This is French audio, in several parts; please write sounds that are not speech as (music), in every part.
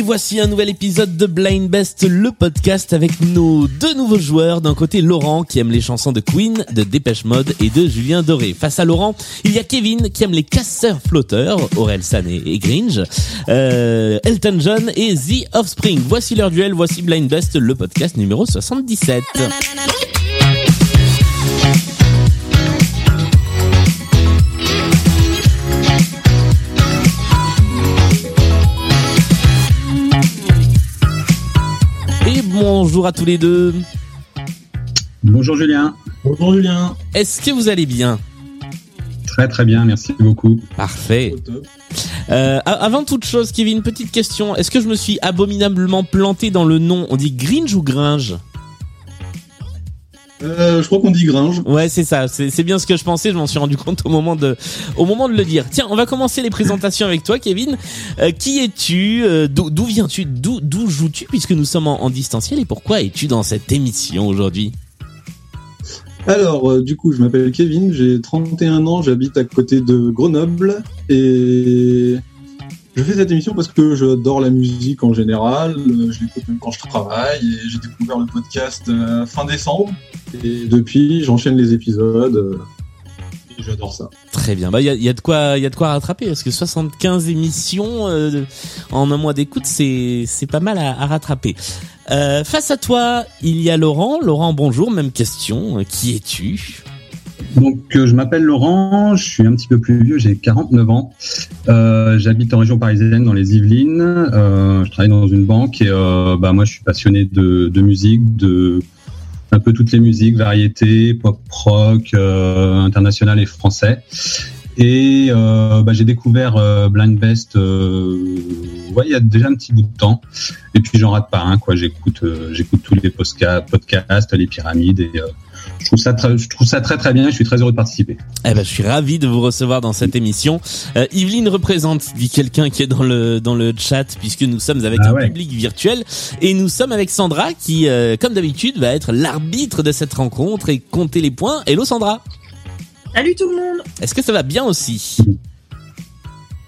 Et voici un nouvel épisode de Blind Best, le podcast avec nos deux nouveaux joueurs. D'un côté, Laurent qui aime les chansons de Queen, de Dépêche Mode et de Julien Doré. Face à Laurent, il y a Kevin qui aime les casseurs flotteurs, Aurel San et Gringe, euh, Elton John et The Offspring. Voici leur duel, voici Blind Best, le podcast numéro 77. Bonjour à tous les deux. Bonjour Julien. Bonjour Julien. Est-ce que vous allez bien? Très très bien, merci beaucoup. Parfait. Euh, avant toute chose, Kevin, petite question. Est-ce que je me suis abominablement planté dans le nom? On dit Gringe ou Gringe? Euh, je crois qu'on dit Gringe. Ouais, c'est ça. C'est bien ce que je pensais. Je m'en suis rendu compte au moment de, au moment de le dire. Tiens, on va commencer les présentations avec toi, Kevin. Euh, qui es-tu? Euh, D'où viens-tu? D'où d'où joues-tu? Puisque nous sommes en, en distanciel. Et pourquoi es-tu dans cette émission aujourd'hui? Alors, euh, du coup, je m'appelle Kevin, j'ai 31 ans, j'habite à côté de Grenoble et je fais cette émission parce que j'adore la musique en général, je l'écoute même quand je travaille et j'ai découvert le podcast euh, fin décembre et depuis, j'enchaîne les épisodes euh, et j'adore ça. Très bien. Bah, il y a, de quoi, y a de quoi rattraper parce que 75 émissions euh, en un mois d'écoute, c'est pas mal à, rattraper. Face à toi, il y a Laurent. Laurent, bonjour. Même question. Qui es-tu? Donc euh, je m'appelle Laurent, je suis un petit peu plus vieux, j'ai 49 ans. Euh, J'habite en région parisienne dans les Yvelines. Euh, je travaille dans une banque et bah moi je suis passionné de, musique, de un peu toutes les musiques, variétés, pop rock, international et français. Et bah, j'ai découvert Blind Best ouais, il y a déjà un petit bout de temps. Et puis j'en rate pas quoi. J'écoute j'écoute tous les podcasts, les pyramides et je trouve ça très, je trouve ça très très bien. Je suis très heureux de participer. Eh ben, je suis ravi de vous recevoir dans cette émission. Euh, Yveline représente, dit quelqu'un qui est dans le dans le chat, puisque nous sommes avec Ah un ouais. public virtuel et nous sommes avec Sandra, qui, euh, comme d'habitude, va être l'arbitre de cette rencontre et compter les points. Hello Sandra. Salut tout le monde Est-ce que ça va bien aussi?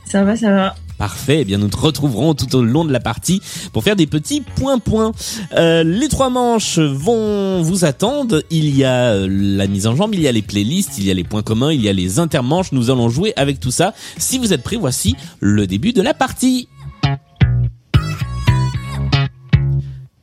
Ça va, ça va. Parfait, eh bien nous te retrouverons tout au long de la partie pour faire des petits points-points. Euh, les trois manches vont vous attendre. Il y a euh, la mise en jambe, il y a les playlists, il y a les points communs, il y a les intermanches. Nous allons jouer avec tout ça. Si vous êtes prêts, voici le début de la partie.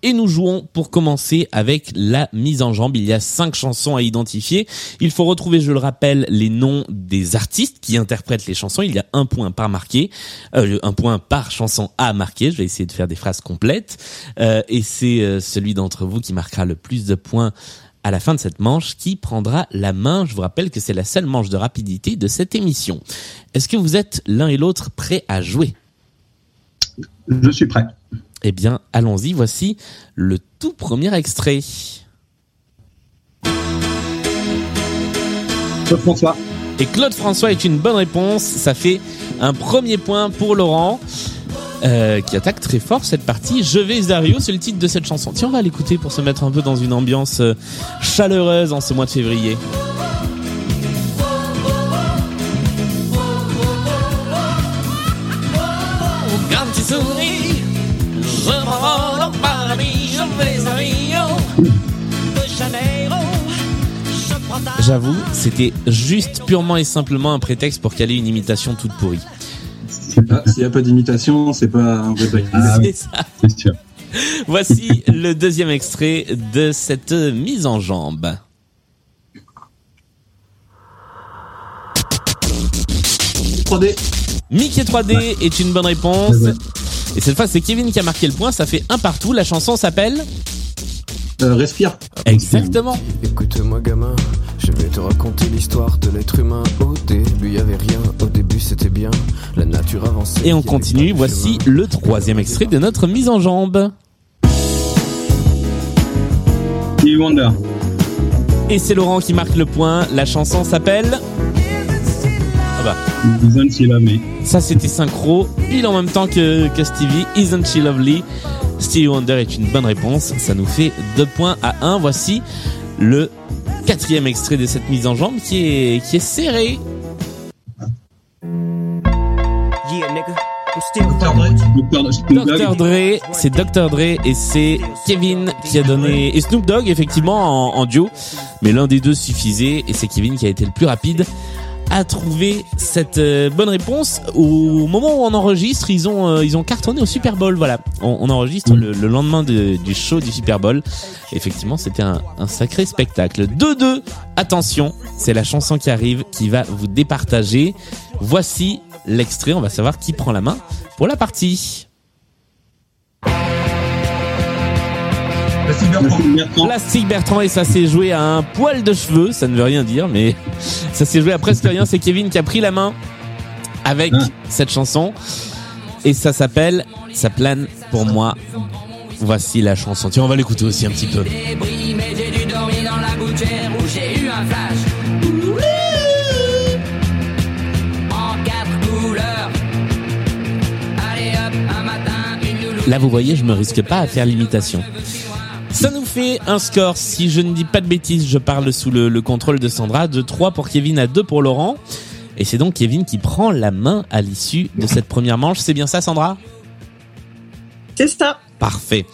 Et nous jouons pour commencer avec la mise en jambe. Il y a cinq chansons à identifier. Il faut retrouver, je le rappelle, les noms des artistes qui interprètent les chansons. Il y a un point par marqué, euh, un point par chanson à marquer. Je vais essayer de faire des phrases complètes. Euh, et c'est euh, celui d'entre vous qui marquera le plus de points à la fin de cette manche qui prendra la main. Je vous rappelle que c'est la seule manche de rapidité de cette émission. Est-ce que vous êtes l'un et l'autre prêts à jouer? Je suis prêt. Eh bien, allons-y, voici le tout premier extrait. Claude François. Et Claude François est une bonne réponse. Ça fait un premier point pour Laurent, euh, qui attaque très fort cette partie. Je vais Dario, c'est le titre de cette chanson. Tiens, on va l'écouter pour se mettre un peu dans une ambiance euh, chaleureuse en ce mois de février. J'avoue, c'était juste purement et simplement un prétexte pour caler une imitation toute pourrie. S'il n'y a pas d'imitation, c'est pas un vrai Ah C'est oui. ça. C'est sûr. Voici le deuxième extrait de cette mise en jambe. test. 3D. Mickey 3D est une bonne réponse. Et cette fois, c'est Kevin qui a marqué le point. Ça fait un partout. La chanson s'appelle Euh, respire. Exactement. Écoute-moi gamin, je vais te raconter l'histoire de l'être humain. Au début y avait rien, au début c'était bien, la nature avançait. Et on continue. Voici chemin. le troisième extrait de notre mise en jambe. Stevie Wonder. Et c'est Laurent qui marque le point. La chanson s'appelle. Ah bah, Isn't She Lovely? ça c'était synchro, pile en même temps que, que Stevie. Isn't she lovely? Stevie Wonder est une bonne réponse. Ça nous fait deux points à un. Voici le quatrième extrait de cette mise en jambe qui est, qui est serré. Yeah, nigga. Dr. Dre. Dr. C'est Dr. Dre et c'est Kevin qui a donné, et Snoop Dogg effectivement en, en duo, mais l'un des deux suffisait et c'est Kevin qui a été le plus rapide à trouver cette euh, bonne réponse. Au moment où on enregistre ils ont euh, ils ont cartonné au Super Bowl voilà. On, on enregistre le, le lendemain de- du show du Super Bowl. Effectivement c'était un, un sacré spectacle. 2-2 attention c'est la chanson qui arrive qui va vous départager. Voici l'extrait on va savoir qui prend la main pour la partie Plastic Bertrand. Plastic Bertrand. Plastique Bertrand et ça s'est joué à un poil de cheveux, ça ne veut rien dire, mais (laughs) ça s'est joué à presque rien. C'est Kevin qui a pris la main avec Ah. cette chanson et ça s'appelle Ça plane pour moi. Voici la chanson. Tiens, on va l'écouter aussi un petit peu. Là, vous voyez, je me risque pas à faire l'imitation. Ça nous fait un score, si je ne dis pas de bêtises, je parle sous le, le contrôle de Sandra, de 3 pour Kevin à 2 pour Laurent. Et c'est donc Kevin qui prend la main à l'issue de cette première manche. C'est bien ça, Sandra? C'est ça. Parfait.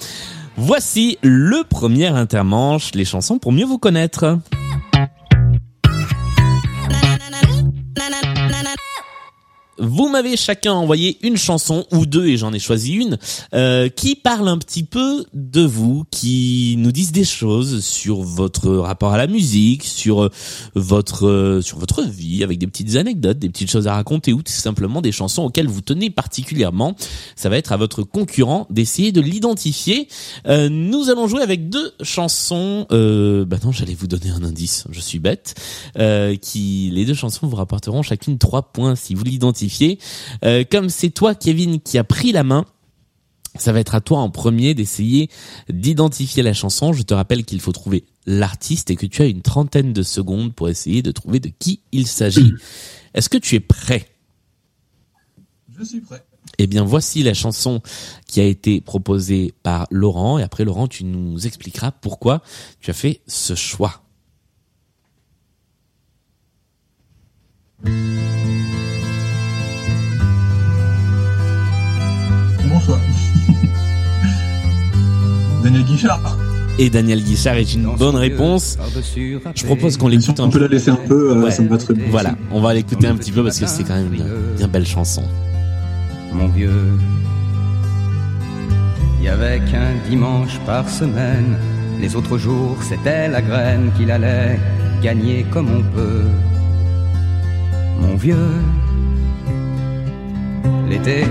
Voici le premier intermanche, les chansons pour mieux vous connaître. Vous m'avez chacun envoyé une chanson ou deux et j'en ai choisi une euh, qui parle un petit peu de vous, qui nous disent des choses sur votre rapport à la musique, sur euh, votre euh, sur votre vie, avec des petites anecdotes, des petites choses à raconter ou tout simplement des chansons auxquelles vous tenez particulièrement. Ça va être à votre concurrent d'essayer de l'identifier. Euh, nous allons jouer avec deux chansons. Euh, bah non, j'allais vous donner un indice. Je suis bête. Euh, qui les deux chansons vous rapporteront chacune trois points si vous l'identifiez. Euh, comme c'est toi, Kevin, qui a pris la main. Ça va être à toi en premier d'essayer d'identifier la chanson. Je te rappelle qu'il faut trouver l'artiste et que tu as une trentaine de secondes pour essayer de trouver de qui il s'agit. (clears throat) Est-ce que tu es prêt? Je suis prêt. eh bien, voici la chanson qui a été proposée par Laurent. Et après, Laurent, tu nous expliqueras pourquoi tu as fait ce choix. Daniel Guichard. Et Daniel Guichard est une bonne réponse. Je propose qu'on Si l'écoute on un peut la peu. laisser un peu, euh, Ouais. ça me va très bien. Voilà, on va l'écouter un petit peu parce que c'est quand même une bien belle chanson. mon vieux. Y avait qu'un dimanche par semaine. Les autres jours, c'était la graine qu'il allait gagner comme on peut. Mon vieux. L'été,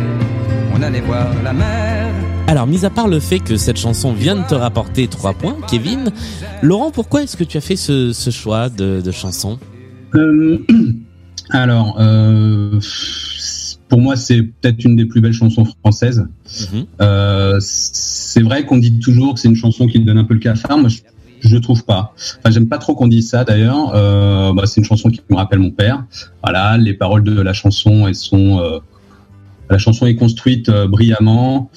on allait voir la mer. Alors, mis à part le fait que cette chanson vient de te rapporter trois points, Kevin, Laurent, pourquoi est-ce que tu as fait ce, ce choix de, de chanson? Euh, (clears throat) alors, euh, pour moi, c'est peut-être une des plus belles chansons françaises. Mhm. Euh, c'est vrai qu'on dit toujours que c'est une chanson qui donne un peu le cafard. Moi, je, je trouve pas. Enfin, j'aime pas trop qu'on dise ça d'ailleurs. Euh, bah, c'est une chanson qui me rappelle mon père. Voilà, les paroles de la chanson, elles sont. euh, la chanson est construite euh, brillamment.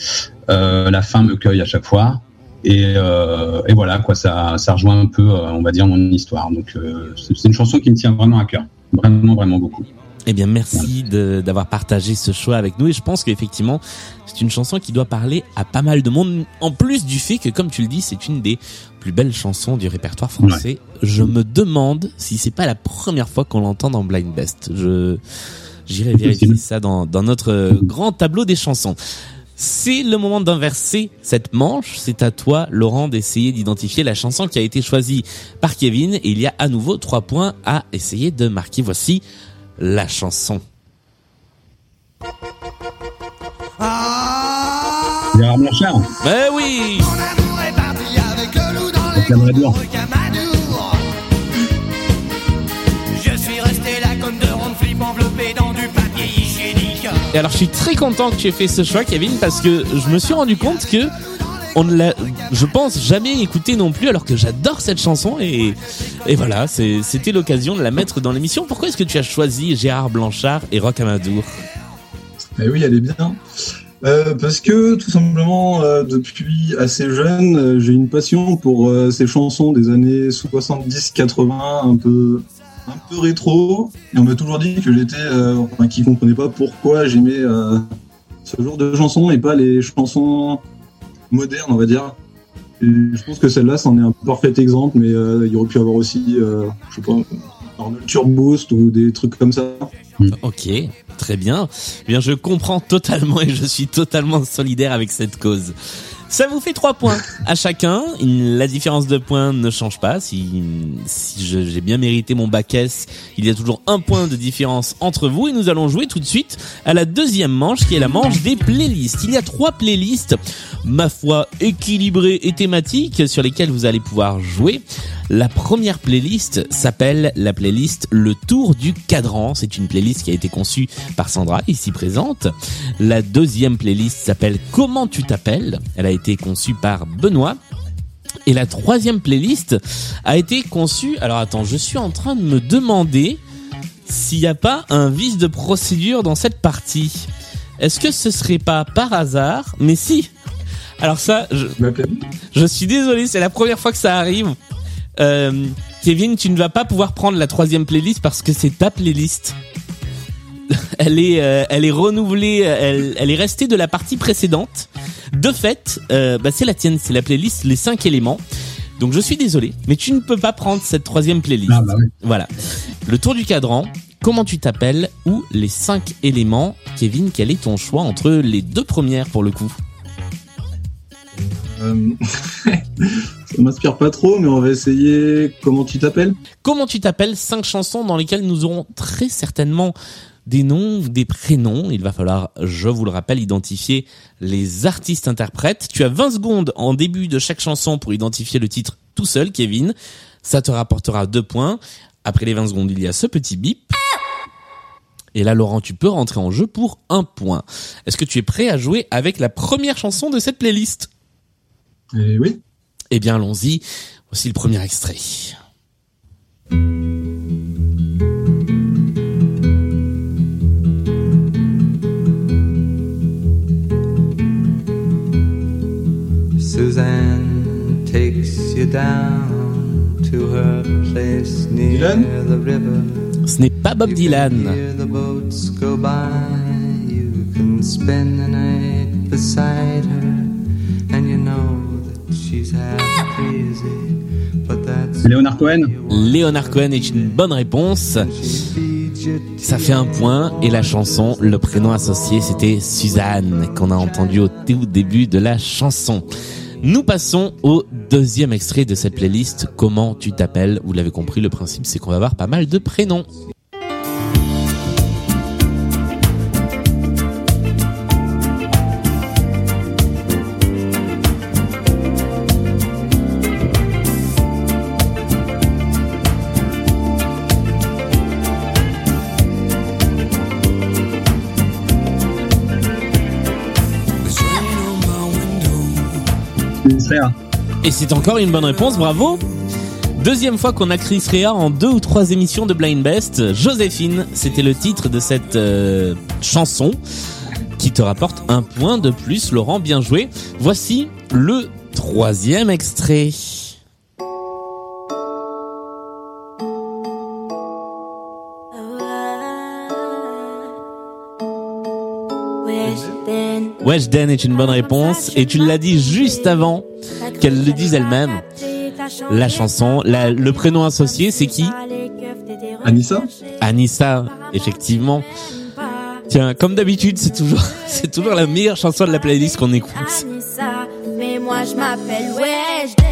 Euh, la fin me cueille à chaque fois. Et, euh, et voilà, quoi, ça, ça rejoint un peu, on va dire, mon histoire. Donc, euh, c'est une chanson qui me tient vraiment à cœur. Vraiment, vraiment beaucoup. Eh bien, merci d'avoir partagé ce choix avec nous. Et je pense qu'effectivement, c'est une chanson qui doit parler à pas mal de monde. En plus du fait que, comme tu le dis, c'est une des plus belles chansons du répertoire français. Je me demande si c'est pas la première fois qu'on l'entend dans Blind Best. Je j'irai vérifier possible. ça dans, dans notre grand tableau des chansons. C'est le moment d'inverser cette manche. C'est à toi, Laurent, d'essayer d'identifier la chanson qui a été choisie par Kevin. Et il y a à nouveau trois points à essayer de marquer. Voici la chanson. Blanchard, Ben oui avec la Bradour. Je Et alors je suis très content que tu aies fait ce choix Kevin parce que je me suis rendu compte que on ne l'a, je pense, jamais écouté non plus alors que j'adore cette chanson et, voilà, c'était l'occasion de la mettre dans l'émission. Pourquoi est-ce que tu as choisi Gérard Blanchard et Rock Amadour Eh oui, elle est bien. Euh, parce que tout simplement, euh, depuis assez jeune, euh, j'ai une passion pour ces chansons des années 70-80, un peu, un peu rétro. Et on m'a toujours dit que j'étais, euh, enfin, qui comprenait pas pourquoi j'aimais euh, ce genre de chansons et pas les chansons modernes, on va dire. Je pense que celle-là, c'en est un parfait exemple, mais euh, il y aurait pu avoir aussi, je sais pas, Arnold Turboost ou des trucs comme ça. Ok, très bien. Eh Bien, je comprends totalement et je suis totalement solidaire avec cette cause. Ça vous fait trois points à chacun. La différence de points ne change pas. Si, si j'ai bien mérité mon bac il y a toujours un point de différence entre vous et nous allons jouer tout de suite à la deuxième manche qui est la manche des playlists. Il y a trois playlists, ma foi, équilibrées et thématiques sur lesquelles vous allez pouvoir jouer. La première playlist s'appelle la playlist Le Tour du Cadran. C'est une playlist qui a été conçue par Sandra, ici présente. La deuxième playlist s'appelle Comment tu t'appelles? Elle a été conçue par Benoît. Et la troisième playlist a été conçue. Alors attends, je suis en train de me demander s'il n'y a pas un vice de procédure dans cette partie. Est-ce que ce serait pas par hasard? Mais si. Alors ça, je, Je suis désolé, c'est la première fois que ça arrive. Euh, Kevin, tu ne vas pas pouvoir prendre la troisième playlist parce que c'est ta playlist. (laughs) Elle est, euh, elle est renouvelée, elle, elle est restée de la partie précédente. De fait, euh, bah c'est la tienne, c'est la playlist Les 5 éléments. Donc je suis désolé, mais tu ne peux pas prendre cette troisième playlist. Ah bah oui. Voilà. Le tour du cadran, comment tu t'appelles ou les 5 éléments? Kevin, quel est ton choix entre les deux premières pour le coup? Euh, (laughs) ça m'inspire pas trop, mais on va essayer. Comment tu t'appelles? Comment tu t'appelles? Cinq chansons dans lesquelles nous aurons très certainement des noms, des prénoms. Il va falloir, je vous le rappelle, identifier les artistes interprètes. Tu as 20 secondes en début de chaque chanson pour identifier le titre tout seul, Kevin. Ça te rapportera deux points. Après les 20 secondes, il y a ce petit bip. Et là, Laurent, tu peux rentrer en jeu pour un point. Est-ce que tu es prêt à jouer avec la première chanson de cette playlist? Eh oui. Eh bien, allons-y. Voici le premier extrait. That she's half crazy, but that's Léonard Cohen? Léonard Cohen est une bonne réponse. Ça fait un point. Et la chanson, le prénom associé, c'était Suzanne qu'on a entendu au tout début de la chanson. Nous passons au deuxième extrait de cette playlist. Comment tu t'appelles? Vous l'avez compris, le principe c'est qu'on va avoir pas mal de prénoms. Et c'est encore une bonne réponse, bravo Deuxième fois qu'on a Chris Rea en deux ou trois émissions de Blind Best. Joséphine, c'était le titre de cette euh, chanson qui te rapporte un point de plus. Laurent, bien joué. Voici le troisième extrait. Weshden est une bonne réponse et tu l'as dit juste avant qu'elle le dise elle-même. La chanson, la- le prénom associé, c'est qui? Anissa? Anissa, effectivement. Tiens, comme d'habitude, c'est toujours, (laughs) c'est toujours la meilleure chanson de la playlist qu'on écoute. Anissa, mais moi je m'appelle Weshden.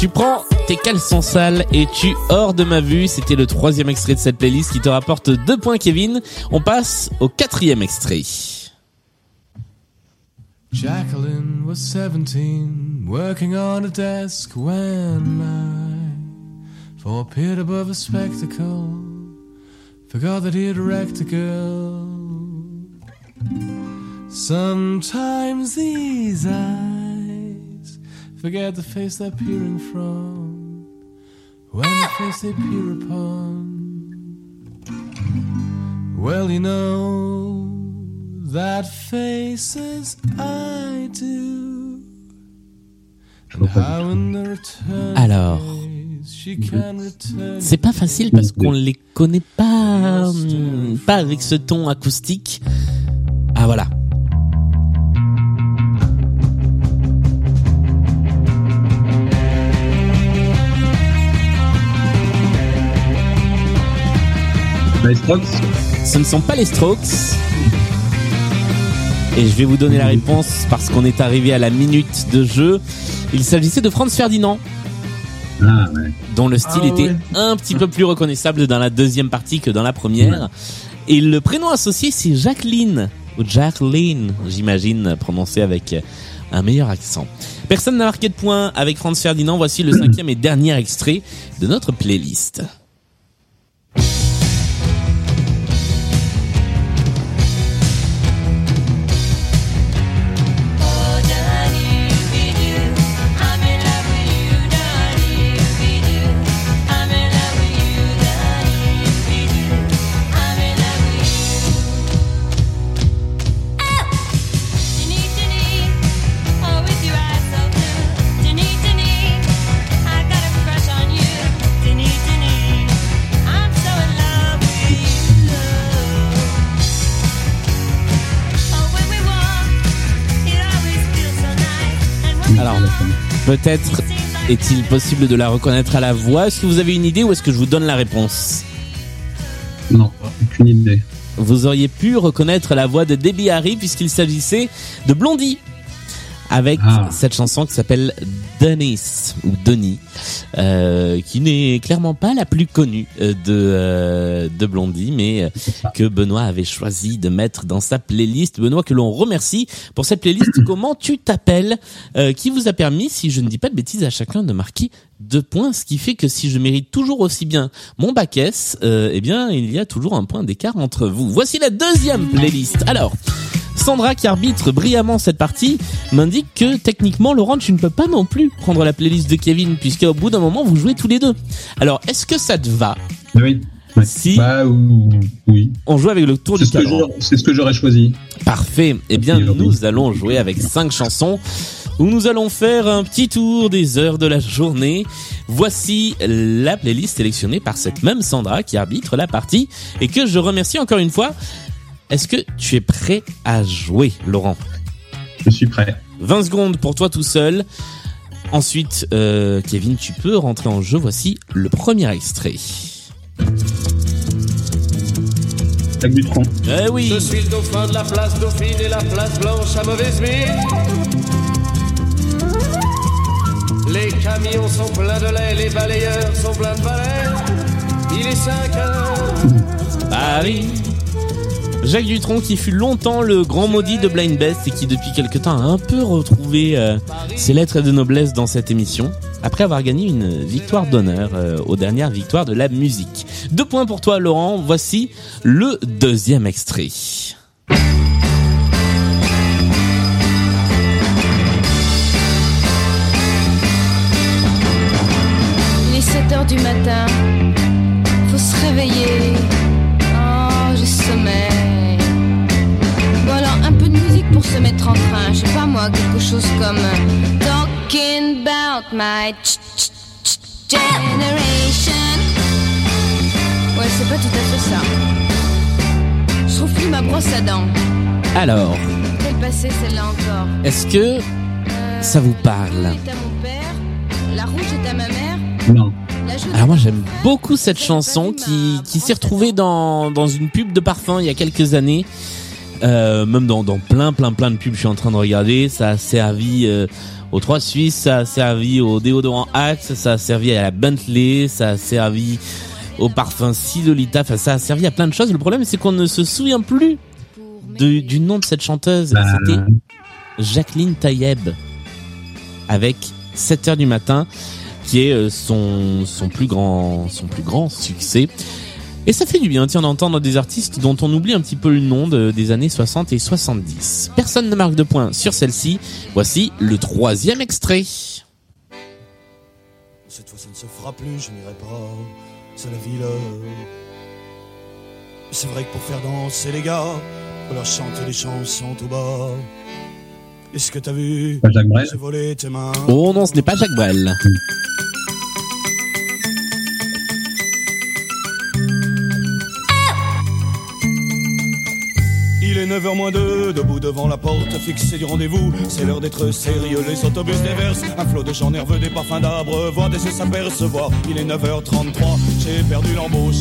Tu prends tes caleçons sales et tu hors de ma vue. C'était le troisième extrait de cette playlist qui te rapporte deux points, Kevin. On passe au quatrième extrait. Jacqueline was 17, working on a desk when I, for a peered above a spectacle, forgot that he'd wrecked a girl. Sometimes these eyes forget the face they're peering from, when the face they peer upon Well, you know that faces I do. And how in the return Alors, she can return. c'est pas facile parce qu'on les connaît pas, hum, pas avec ce ton acoustique. Ah voilà. Les Strokes Ce ne sont pas les Strokes. Et je vais vous donner la réponse parce qu'on est arrivé à la minute de jeu. Il s'agissait de Franz Ferdinand, Ah ouais. dont le style Ah était ouais. un petit peu plus reconnaissable dans la deuxième partie que dans la première. Et le prénom associé, c'est Jacqueline. Ou Jacqueline, j'imagine, prononcé avec un meilleur accent. Personne n'a marqué de point avec Franz Ferdinand. Voici le (clears throat) cinquième et dernier extrait de notre playlist. Alors, peut-être est-il possible de la reconnaître à la voix. Est-ce que vous avez une idée ou est-ce que je vous donne la réponse? Non, aucune idée. Vous auriez pu reconnaître la voix de Debbie Harry puisqu'il s'agissait de Blondie. Avec Ah. cette chanson qui s'appelle Denise ou Denis, euh, qui n'est clairement pas la plus connue euh, de euh, de Blondie, mais euh, que Benoît avait choisi de mettre dans sa playlist. Benoît que l'on remercie pour cette playlist. (coughs) Comment tu t'appelles euh, Qui vous a permis, si je ne dis pas de bêtises, à chacun de marquer deux points, ce qui fait que si je mérite toujours aussi bien mon bac S, euh, eh bien il y a toujours un point d'écart entre vous. Voici la deuxième playlist. Alors. Sandra, qui arbitre brillamment cette partie, m'indique que techniquement, Laurent, tu ne peux pas non plus prendre la playlist de Kevin, puisque au bout d'un moment, vous jouez tous les deux. Alors, est-ce que ça te va Oui. Ouais. si Bah ou- oui. on joue avec le tour du cadran c'est ce que j'aurais choisi. Parfait. Eh bien, Oui, oui. nous allons jouer avec cinq chansons où nous allons faire un petit tour des heures de la journée. Voici la playlist sélectionnée par cette même Sandra qui arbitre la partie et que je remercie encore une fois. Est-ce que tu es prêt à jouer, Laurent? Je suis prêt. 20 secondes pour toi tout seul. Ensuite, euh, Kevin, tu peux rentrer en jeu. Voici le premier extrait. Jacques Dutronc. Eh oui. Je suis le dauphin de la place Dauphine et la place Blanche à mauvaise mine. Les camions sont pleins de lait, les balayeurs sont pleins de balais. Il est 5 heures. Paris. Jacques Dutronc qui fut longtemps le grand maudit de Blind Best et qui depuis quelque temps a un peu retrouvé euh, ses lettres de noblesse dans cette émission après avoir gagné une victoire d'honneur euh, aux dernières victoires de la musique. Deux points pour toi Laurent, voici le deuxième extrait. 7 heures du matin, moi, quelque chose comme Talking about my generation. Ouais, c'est pas tout à fait ça. Je trouve plus ma brosse à dents. Alors, celle-là encore est-ce que Euh, ça vous la parle bleue est à mon père, la rouge est à ma mère, Non. la Alors moi j'aime beaucoup cette chanson qui, qui s'est retrouvée dans, dans une pub de parfum il y a quelques années. Euh, même dans, dans plein plein plein de pubs je suis en train de regarder. Ça a servi euh, aux Trois Suisses, ça a servi au déodorant Axe, ça a servi à la Bentley, ça a servi au parfum Silolita, enfin ça a servi à plein de choses. Le problème c'est qu'on ne se souvient plus de- du nom de cette chanteuse. Bah, C'était Jacqueline Taïeb avec 7 heures du matin qui est euh, son son plus grand son plus grand succès. Et ça fait du bien tiens d'entendre des artistes dont on oublie un petit peu le nom de- des années 60 et 70. Personne ne marque de points sur celle-ci. Voici le troisième extrait. Cette fois, ça ne se fera plus, je n'irai pas. C'est la ville. C'est vrai que pour faire danser les gars, faut leur chanter des chansons tout bas. Est-ce que t'as vu Pas Jacques Brel J'ai volé tes mains? Oh non, ce n'est pas Jacques Brel. Est 9h moins 2, debout devant la porte fixée du rendez-vous. C'est l'heure d'être sérieux, les autobus déversent un flot de gens nerveux, des parfums d'arbres, voir des yeux s'apercevoir. Il est 9h33, j'ai perdu l'embauche.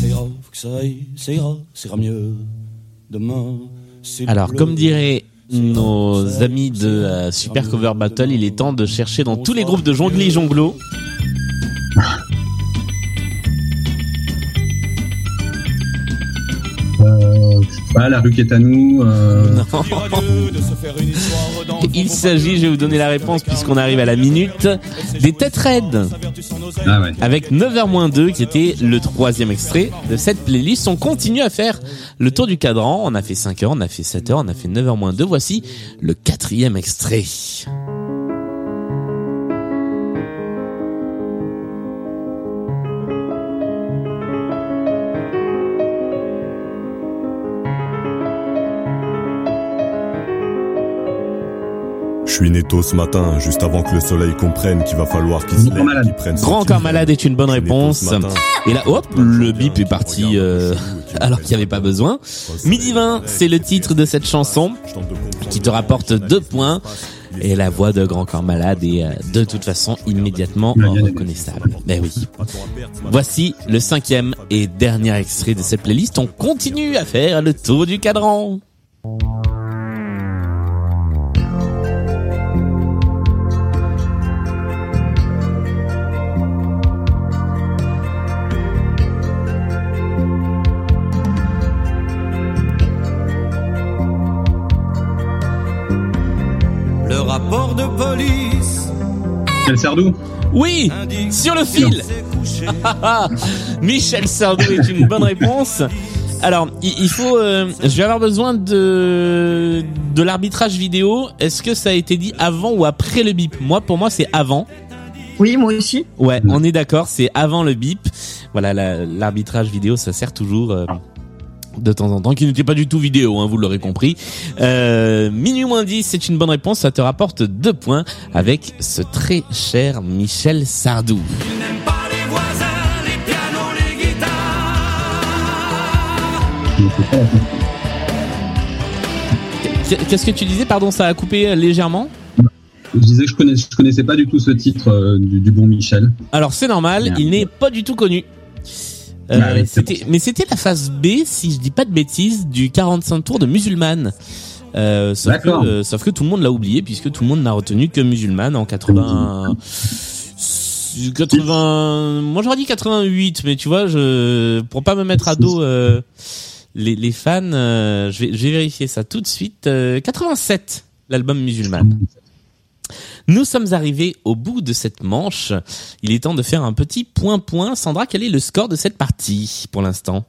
C'est grave que ça aille, c'est grave, ça ira mieux. Demain, c'est Alors, bleu. comme diraient nos amis de euh, Super Cover Battle, il est temps de chercher dans tous les groupes de jonglis jonglo. La rue qui est à nous. Euh... (laughs) Il s'agit, je vais vous donner la réponse puisqu'on arrive à la minute, des têtes raides. Ah ouais. Avec 9h-2 qui était le troisième extrait de cette playlist. On continue à faire le tour du cadran. On a fait 5h, on a fait 7h, on a fait 9h-2. Voici le quatrième extrait. Je suis né tôt ce matin, juste avant que le soleil comprenne qu'il va falloir qu'il se lève, qu'il prenne son Grand corps malade est une bonne réponse. Et là, hop, le bip est parti euh, (laughs) alors qu'il n'y avait pas besoin. Midi 20, c'est le titre de cette chanson qui te rapporte deux points. Et la voix de Grand Corps Malade est euh, de toute façon immédiatement reconnaissable. Ben oui. Voici le cinquième et dernier extrait de cette playlist. On continue à faire le tour du cadran. Police. Michel Sardou Oui, sur le fil. (laughs) Michel Sardou est une bonne réponse. Alors, il faut, euh, je vais avoir besoin de de l'arbitrage vidéo. Est-ce que ça a été dit avant ou après le bip? Moi, pour moi, c'est avant. Oui, moi aussi. Ouais, on est d'accord, c'est avant le bip. Voilà, la- l'arbitrage vidéo, ça sert toujours euh, de temps en temps, qui n'était pas du tout vidéo, hein, vous l'aurez compris. Euh, minuit moins 10, c'est une bonne réponse, ça te rapporte deux points avec ce très cher Michel Sardou. Qu'est-ce que tu disais Pardon, ça a coupé euh, légèrement? Je disais que je connaissais, je connaissais pas du tout ce titre euh, du, du bon Michel. Alors c'est normal, il n'est pas du tout connu. Euh, Ah oui, c'est c'était, mais c'était la phase B, si je dis pas de bêtises, du 45 tours de Musulmane. Euh, sauf, que, euh, sauf que tout le monde l'a oublié puisque tout le monde n'a retenu que Musulmane en 80. 80 moi j'aurais dit 88 mais tu vois je pour pas me mettre à dos euh, les, les fans euh, je vais je vais vérifier ça tout de suite Euh, 87 l'album Musulmane nous sommes arrivés au bout de cette manche. Il est temps de faire un petit point-point. Sandra, quel est le score de cette partie pour l'instant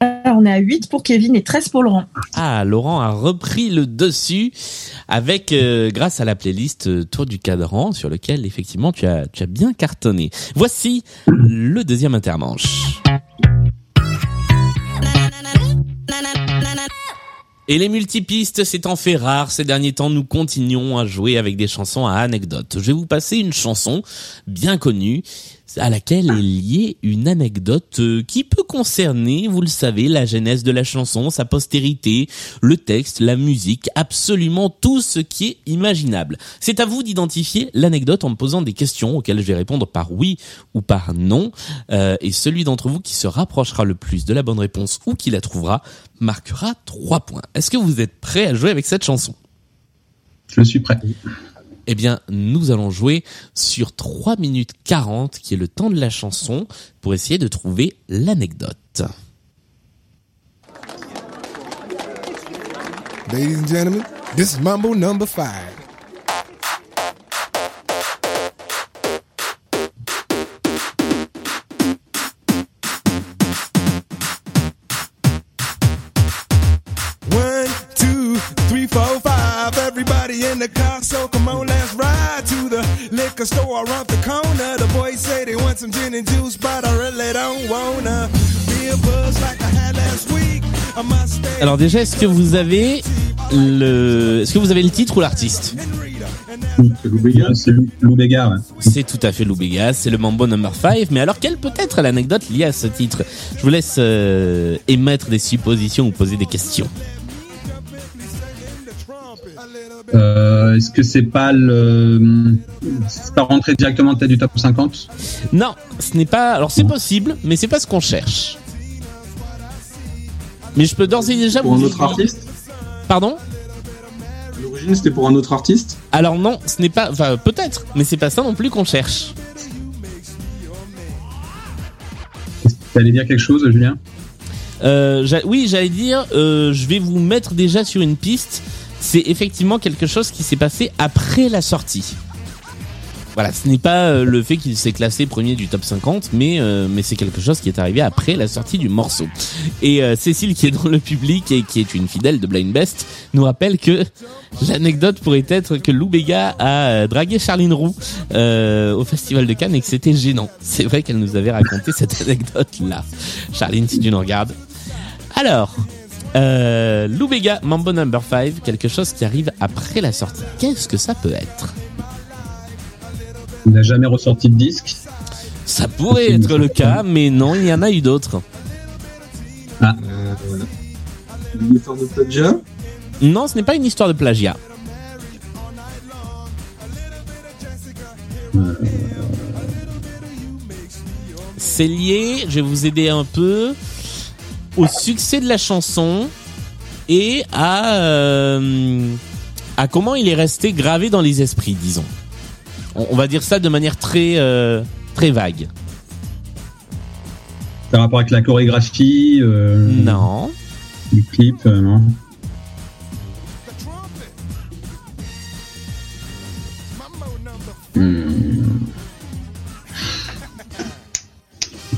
Alors, on est à 8 pour Kevin et 13 pour Laurent. Ah, Laurent a repris le dessus avec, euh, grâce à la playlist euh, Tour du Cadran, sur lequel effectivement tu as, tu as bien cartonné. Voici le deuxième intermanche. Et les multipistes s'étant fait rare ces derniers temps, nous continuons à jouer avec des chansons à anecdotes. Je vais vous passer une chanson bien connue à laquelle est liée une anecdote euh, qui peut concerner, vous le savez, la genèse de la chanson, sa postérité, le texte, la musique, absolument tout ce qui est imaginable. C'est à vous d'identifier l'anecdote en me posant des questions auxquelles je vais répondre par oui ou par non. Euh, et celui d'entre vous qui se rapprochera le plus de la bonne réponse ou qui la trouvera marquera 3 points. Est-ce que vous êtes prêt à jouer avec cette chanson? Je suis prêt. Eh bien, nous allons jouer sur 3 minutes 40, qui est le temps de la chanson, pour essayer de trouver l'anecdote. Ladies and gentlemen, this is Mambo number five. One, two, three, four, five. Everybody in the car, so come on, let's ride to the liquor store around the corner. The boys say they want some gin and juice, but I really don't wanna be me a buzz like I had last week. I must stay. Alors déjà, est-ce que vous avez le, est-ce que vous avez le titre ou l'artiste? C'est. C'est Lou, Lou Béga, ouais. C'est tout à fait Lou Béga, c'est le Mambo Number 5. Mais alors, quelle peut être l'anecdote liée à ce titre? Je vous laisse euh, émettre des suppositions ou poser des questions. Euh, Est-ce que c'est pas le. C'est pas rentré directement en tête du top 50 Non, ce n'est pas. Alors c'est possible, mais c'est pas ce qu'on cherche. Mais je peux d'ores et déjà Pour vous un autre dire- artiste Pardon À L'origine, c'était pour un autre artiste Alors non, ce n'est pas. Enfin, peut-être, mais c'est pas ça non plus qu'on cherche. T'allais dire quelque chose, Julien? Euh, j'a- oui, j'allais dire, euh, je vais vous mettre déjà sur une piste. C'est effectivement quelque chose qui s'est passé après la sortie. Voilà, ce n'est pas euh, le fait qu'il s'est classé premier du top 50, mais, euh, mais c'est quelque chose qui est arrivé après la sortie du morceau. Et euh, Cécile, qui est dans le public et qui est une fidèle de Blind Best, nous rappelle que l'anecdote pourrait être que Lou Béga a dragué Charline Roux au Festival de Cannes et que c'était gênant. C'est vrai qu'elle nous avait raconté cette (laughs) anecdote-là. Charline, si tu nous regardes. Alors, euh, Lou Béga, Mambo Number 5, quelque chose qui arrive après la sortie. Qu'est-ce que ça peut être Il n'a jamais ressorti de disque. Ça pourrait être le cas, mais non, il y en a eu d'autres. Ah. Une histoire de plagiat Non, ce n'est pas une histoire de plagiat. C'est lié, je vais vous aider un peu, au succès de la chanson et à, euh, à comment il est resté gravé dans les esprits, disons. On, on va dire ça de manière très, euh, très vague. Ça a rapport avec la chorégraphie euh, Non. Du clip, euh, non Hmm.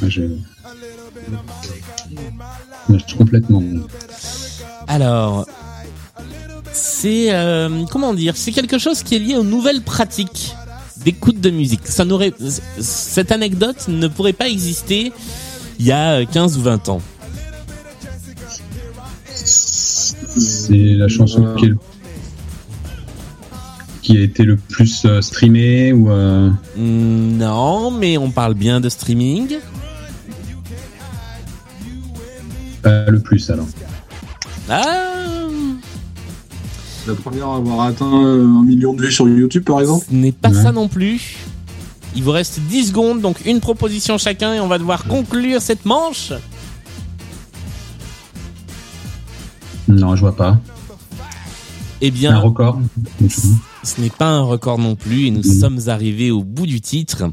Je... je suis complètement. Alors, c'est euh, comment dire C'est quelque chose qui est lié aux nouvelles pratiques d'écoute de musique. Ça n'aurait cette anecdote ne pourrait pas exister il y a 15 ou 20 ans. C'est la chanson qui, est le- qui a été le plus euh, streamée ou. euh, Non, mais on parle bien de streaming. Le plus alors. Ah, La première à avoir atteint euh, un million de vues sur YouTube, par exemple ce n'est pas ça non plus. Il vous reste 10 secondes, donc une proposition chacun et on va devoir conclure cette manche. Non, je vois pas. Eh bien, Un record. Ce n'est pas un record non plus et nous sommes arrivés au bout du titre.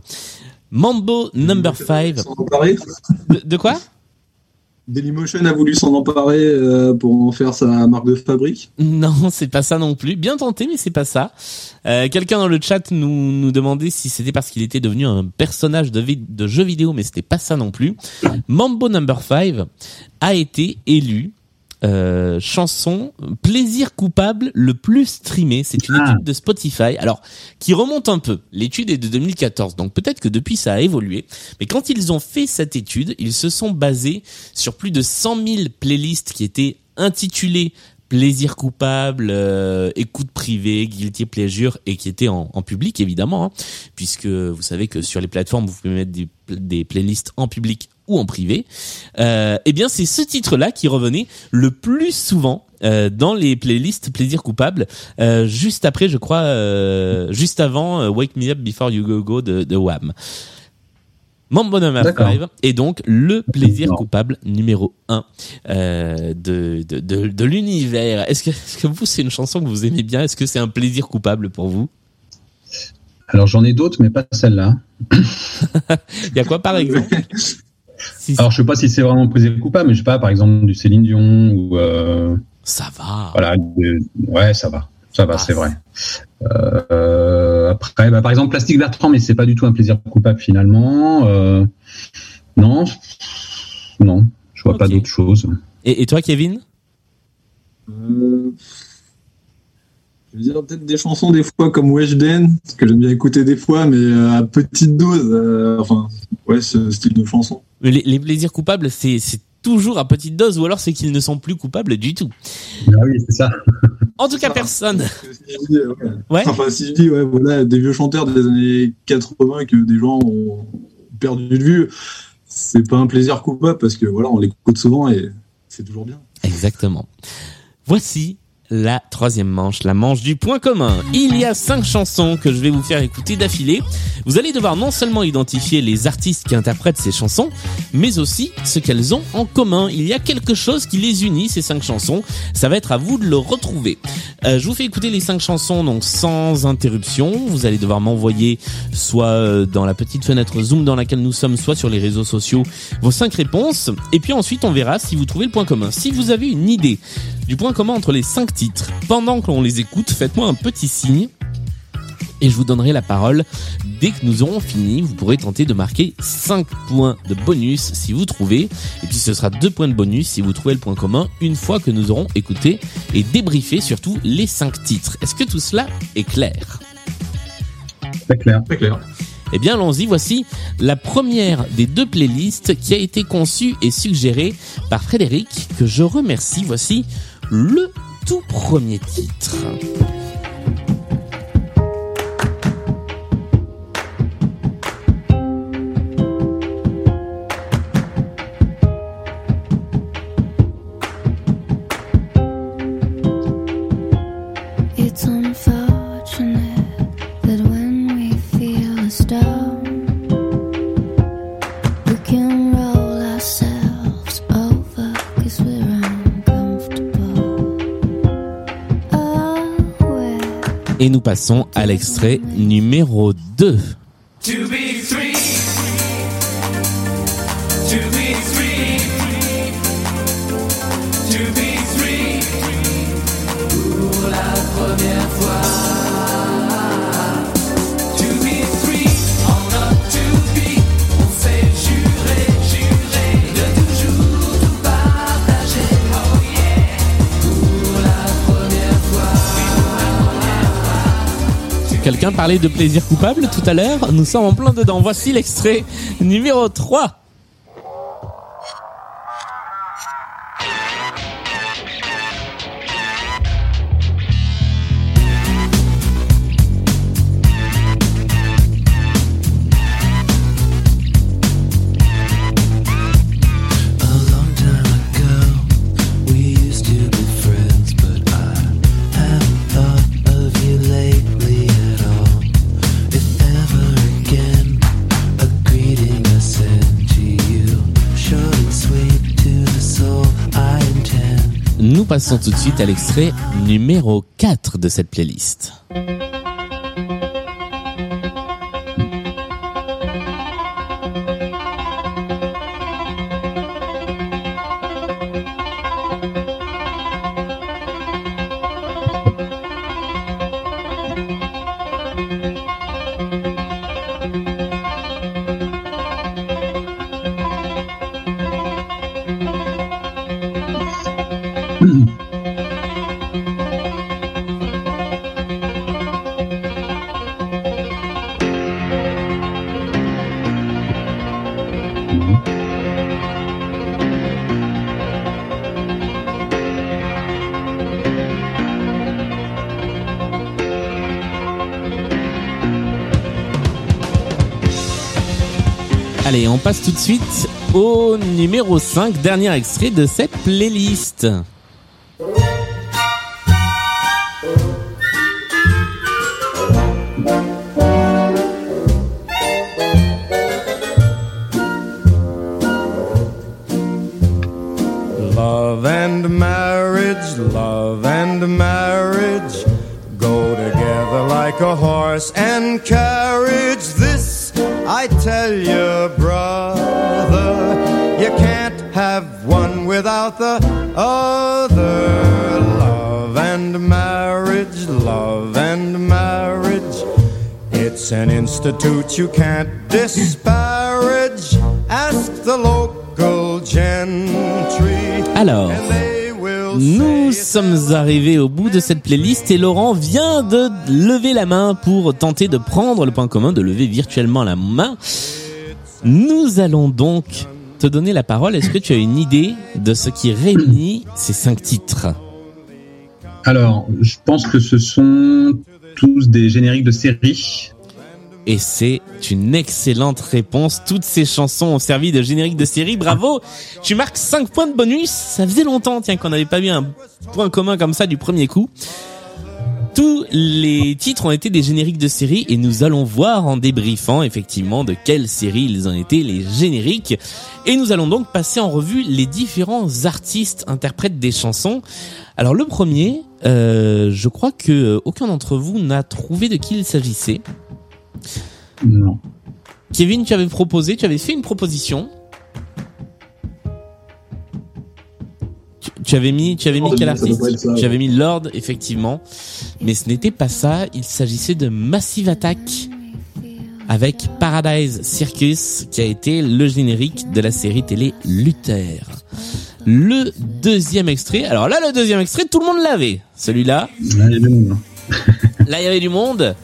Mambo Number 5. De, de quoi? Dailymotion a voulu s'en emparer euh, pour en faire sa marque de fabrique. (laughs) Non, c'est pas ça non plus. Bien tenté, mais c'est pas ça. Euh, Quelqu'un dans le chat nous, nous demandait si c'était parce qu'il était devenu un personnage de, jeu vidéo, mais c'était pas ça non plus. Mambo Number 5 a été élu euh, chanson plaisir coupable le plus streamé. C'est une étude de Spotify. Alors, qui remonte un peu. L'étude est de 2014, donc peut-être que depuis ça a évolué. Mais quand ils ont fait cette étude, ils se sont basés sur plus de 100 000 playlists qui étaient intitulées plaisir coupable, euh, écoute privée, guilty pleasure et qui étaient en, en public évidemment, hein, puisque vous savez que sur les plateformes vous pouvez mettre des, des playlists en public ou en privé. Euh, eh bien c'est ce titre-là qui revenait le plus souvent euh, dans les playlists plaisir coupable, euh, juste après je crois, euh, juste avant Wake Me Up Before You Go Go de, de Wham. Number D'accord. 5 est donc le plaisir coupable numéro 1 euh, de, de, de, de l'univers. Est-ce que, est-ce que vous, c'est une chanson que vous aimez bien? Est-ce que c'est un plaisir coupable pour vous? Alors j'en ai d'autres, mais pas celle-là. (laughs) Il y a quoi par exemple? (laughs) Alors je sais pas si c'est vraiment plaisir coupable, mais je sais pas, par exemple du Céline Dion ou. euh, Ça va. Voilà, de- ouais, ça va, ça va, c'est vrai. Euh, après, bah, par exemple, Plastique Bertrand, mais c'est pas du tout un plaisir coupable finalement. Euh, non, non, je vois pas d'autre chose. Et, et toi, Kevin? Euh, Je veux dire peut-être des chansons des fois comme Weshden, que j'aime bien écouter des fois, mais euh, à petite dose. euh, enfin, ouais, ce style de chanson. Mais Les, les plaisirs coupables, c'est c'est toujours à petite dose, ou alors c'est qu'ils ne sont plus coupables du tout. Ah oui, c'est ça. (laughs) En tout cas, personne. Ouais. Enfin, si je dis, ouais, voilà, des vieux chanteurs des années 80 que des gens ont perdu de vue, c'est pas un plaisir coupable parce que voilà, on l'écoute souvent et c'est toujours bien. Exactement. Voici la troisième manche, la manche du point commun. Il y a cinq chansons que je vais vous faire écouter d'affilée. Vous allez devoir non seulement identifier les artistes qui interprètent ces chansons, mais aussi ce qu'elles ont en commun. Il y a quelque chose qui les unit, ces cinq chansons. Ça va être à vous de le retrouver. Euh, je vous fais écouter les cinq chansons, donc sans interruption. Vous allez devoir m'envoyer soit euh, dans la petite fenêtre Zoom dans laquelle nous sommes, soit sur les réseaux sociaux, vos cinq réponses. Et puis ensuite, on verra si vous trouvez le point commun. Si vous avez une idée du point commun entre les cinq titres, pendant que l'on les écoute, faites-moi un petit signe et je vous donnerai la parole dès que nous aurons fini. Vous pourrez tenter de marquer 5 points de bonus si vous trouvez, et puis ce sera 2 points de bonus si vous trouvez le point commun une fois que nous aurons écouté et débriefé surtout les 5 titres. Est-ce que tout cela est clair? Très clair. Très clair. Eh bien, allons-y. Voici la première des deux playlists qui a été conçue et suggérée par Frédéric, que je remercie. Voici le tout premier titre. Et nous passons à l'extrait numéro 2. To be Parlait de plaisir coupable tout à l'heure Nous sommes en plein dedans. Voici l'extrait numéro 3. Passons tout de suite à l'extrait numéro 4 de cette playlist. Passe tout de suite au numéro 5, dernier extrait de cette playlist. Institute you can't disparage. Ask the local gentry. Alors, and they will Nous sommes arrivés au bout de cette playlist et Laurent vient de lever la main pour tenter de prendre le point commun, de lever virtuellement la main. Nous allons donc te donner la parole. Est-ce que tu as une idée de ce qui réunit ces cinq titres? Alors, je pense que ce sont tous des génériques de séries. Et c'est une excellente réponse. Toutes ces chansons ont servi de générique de série. Bravo Tu marques 5 points de bonus. Ça faisait longtemps, tiens, qu'on n'avait pas eu un point commun comme ça du premier coup. Tous les titres ont été des génériques de série et nous allons voir en débriefant effectivement de quelle série ils ont été les génériques. Et nous allons donc passer en revue les différents artistes interprètes des chansons. Alors le premier, euh, je crois que euh, aucun d'entre vous n'a trouvé de qui il s'agissait. Non. Kevin, tu avais proposé, tu avais fait une proposition. Tu, tu avais mis, tu avais mis quel artiste Tu avais mis Lord, effectivement. Mais ce n'était pas ça. Il s'agissait de Massive Attack avec Paradise Circus, qui a été le générique de la série télé Luther. Le deuxième extrait. Alors là, le deuxième extrait, tout le monde l'avait. Celui-là. Là, (laughs) Là, il y avait du monde.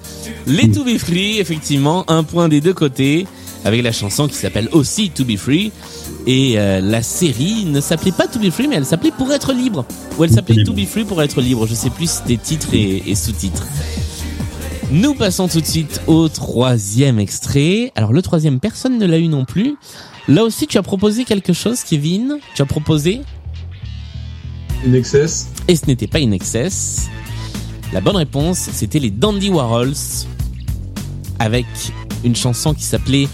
Les To Be Free, effectivement, un point des deux côtés, avec la chanson qui s'appelle aussi To Be Free. Et euh, la série ne s'appelait pas To Be Free, mais elle s'appelait Pour être libre. Ou elle s'appelait To Be Free pour être libre. Je sais plus si c'était titre et, et sous-titre. Nous passons tout de suite au troisième extrait. Alors le troisième, personne ne l'a eu non plus. Là aussi, tu as proposé quelque chose, Kevin. Tu as proposé In Excess. et ce n'était pas In Excess. La bonne réponse, c'était les Dandy Warhols avec une chanson qui s'appelait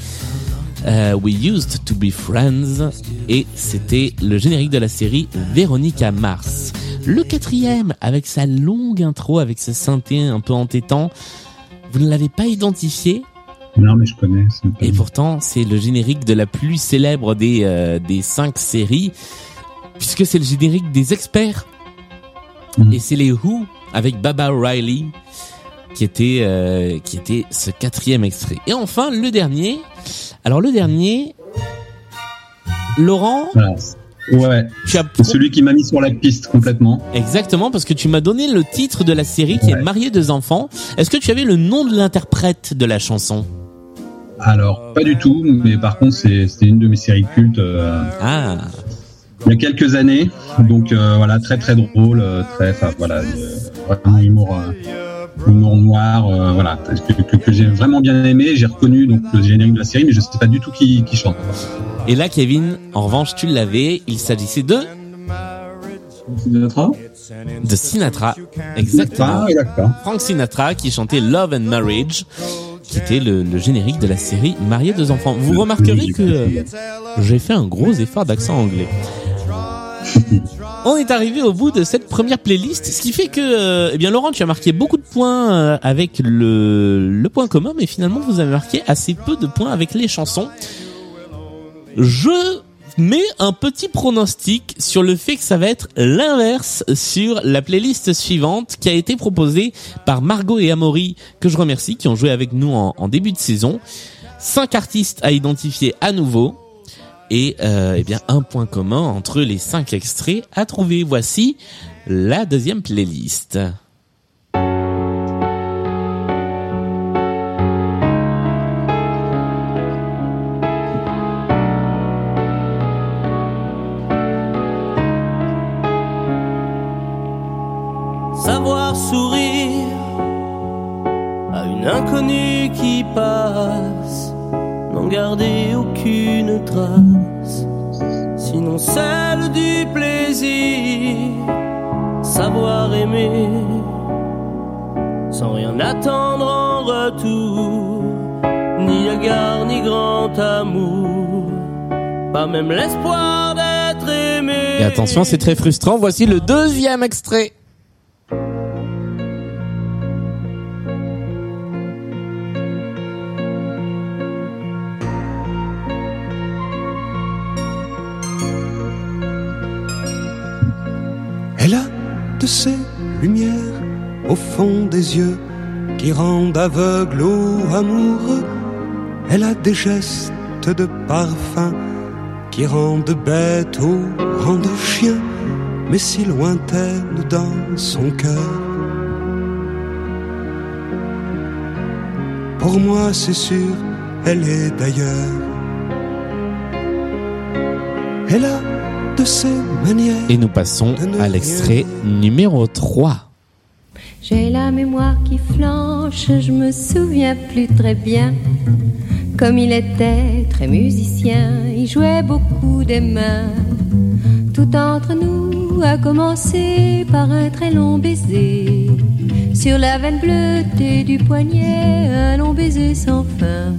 euh, We Used to Be Friends et c'était le générique de la série Véronica Mars. Le quatrième, avec sa longue intro, avec ce synthé un peu entêtant, vous ne l'avez pas identifié? Non, mais je connais. et pourtant, c'est le générique de la plus célèbre des, euh, des cinq séries, puisque c'est le générique des experts. Et c'est les Who, avec Baba Riley, qui était, euh, qui était ce quatrième extrait. Et enfin, le dernier. Alors, le dernier, Laurent, Voilà. Ouais. tu as C'est celui qui m'a mis sur la piste complètement. Exactement, parce que tu m'as donné le titre de la série qui est Marié deux enfants. Est-ce que tu avais le nom de l'interprète de la chanson? Alors, pas du tout, mais par contre, c'est- c'était une de mes séries cultes euh, Ah, il y a quelques années. Donc euh, voilà, très très drôle, euh, très, enfin voilà, euh, vraiment humour, humour noir, euh, voilà, que, que- que j'ai vraiment bien aimé. J'ai reconnu donc le générique de la série, mais je sais pas du tout qui, qui chante. Et là, Kevin, en revanche, tu l'avais. Il s'agissait de? Sinatra de Sinatra, exactement. Ah. Frank Sinatra qui chantait Love and Marriage, qui était le, le générique de la série Marié deux enfants. Vous remarquerez que j'ai fait un gros effort d'accent anglais. (laughs) On est arrivé au bout de cette première playlist, ce qui fait que, euh, eh bien, Laurent, tu as marqué beaucoup de points euh, avec le, le point commun, mais finalement, vous avez marqué assez peu de points avec les chansons. Je mets un petit pronostic sur le fait que ça va être l'inverse sur la playlist suivante qui a été proposée par Margot et Amaury, que je remercie, qui ont joué avec nous en, en début de saison. Cinq artistes à identifier à nouveau. Et euh, eh bien un point commun entre les cinq extraits à trouver. Voici la deuxième playlist. Savoir sourire à une inconnue qui passe, garder aucune trace, sinon celle du plaisir. Savoir aimer sans rien attendre en retour, ni égard ni grand amour, pas même l'espoir d'être aimé. Et attention, c'est très frustrant. Voici le deuxième extrait. De ces lumières au fond des yeux qui rendent aveugle ou amoureux. Elle a des gestes de parfum qui rendent bête ou rendent chien. mais si lointaine dans son cœur. Pour moi, c'est sûr, elle est d'ailleurs. Elle a de ses manières. Et nous passons à l'extrait numéro 3. J'ai la mémoire qui flanche, je me souviens plus très bien. Comme il était très musicien, il jouait beaucoup des mains. Tout entre nous a commencé par un très long baiser. Sur la veine bleutée du poignet, un long baiser sans fin.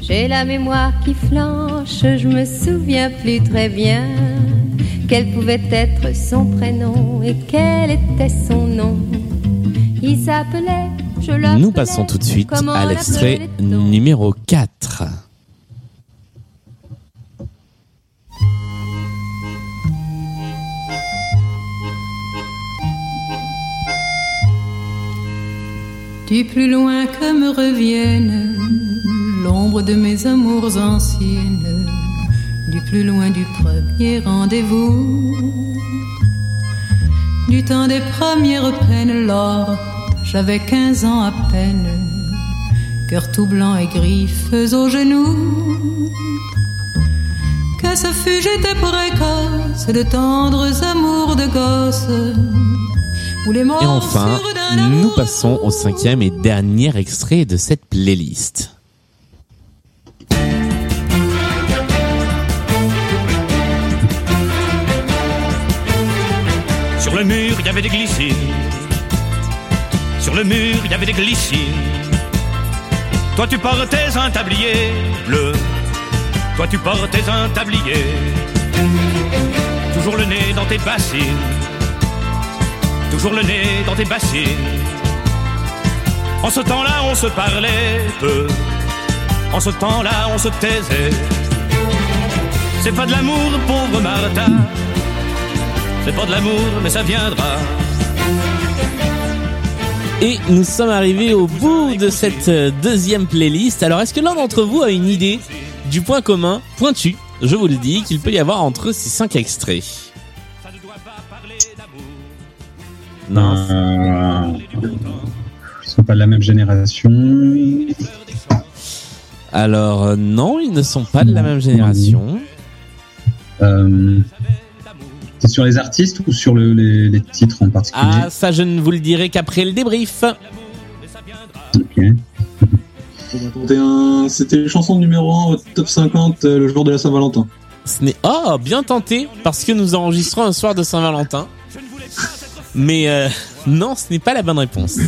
J'ai la mémoire qui flanche, je me souviens plus très bien. Quel pouvait être son prénom et quel était son nom. Il s'appelait, je l'appelais. Nous passons tout de suite comment à l'extrait l'appelait-on numéro 4. Du plus loin que me revienne l'ombre de mes amours anciennes, du plus loin du premier rendez-vous, du temps des premières peines, lors j'avais quinze ans à peine, cœur tout blanc et griffes aux genoux. Que ce fut, j'étais précoce, de tendres amours de gosse, Et enfin, nous passons au cinquième et dernier extrait de cette playlist. Avait des glycines. Sur le mur, il y avait des glycines. Toi, tu portais un tablier bleu. Toi, tu portais un tablier. Toujours le nez dans tes bassines. Toujours le nez dans tes bassines. En ce temps-là, on se parlait peu. En ce temps-là, on se taisait. C'est pas de l'amour, pauvre Martha. C'est pas de l'amour, mais ça viendra. Et nous sommes arrivés au bout de cette euh, deuxième playlist. Alors, est-ce que l'un d'entre vous a une idée du point commun pointu, je vous le dis, qu'il peut y avoir entre ces cinq extraits? Non. Euh, ils sont pas de la même génération. Alors, euh, non, ils ne sont pas de la même génération. Euh, c'est sur les artistes ou sur le- les, les titres en particulier Ah, ça, je ne vous le dirai qu'après le débrief. Ok. C'était un- C'était les chansons numéro 1 au top 50 euh, le jour de la Saint-Valentin. Ce n'est oh bien tenté parce que nous enregistrons un soir de Saint-Valentin. Mais euh, non, ce n'est pas la bonne réponse.